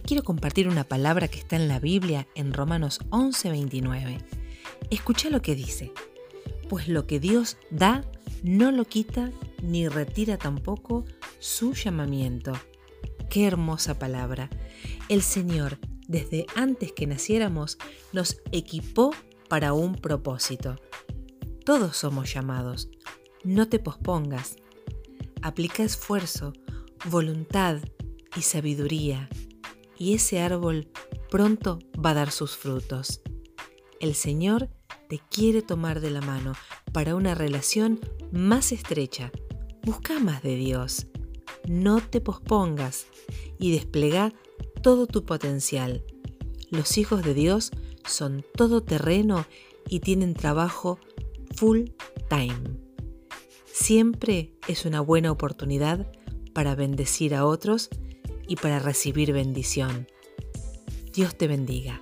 quiero compartir una palabra que está en la Biblia en Romanos 11:29. Escucha lo que dice. Pues lo que Dios da, no lo quita ni retira tampoco su llamamiento. Qué hermosa palabra. El Señor, desde antes que naciéramos, nos equipó para un propósito. Todos somos llamados. No te pospongas. Aplica esfuerzo, voluntad y sabiduría, y ese árbol pronto va a dar sus frutos. El Señor te quiere tomar de la mano para una relación más estrecha. Busca más de Dios. No te pospongas y desplega todo tu potencial. Los hijos de Dios son todo terreno y tienen trabajo full time. Siempre es una buena oportunidad para bendecir a otros y para recibir bendición. Dios te bendiga.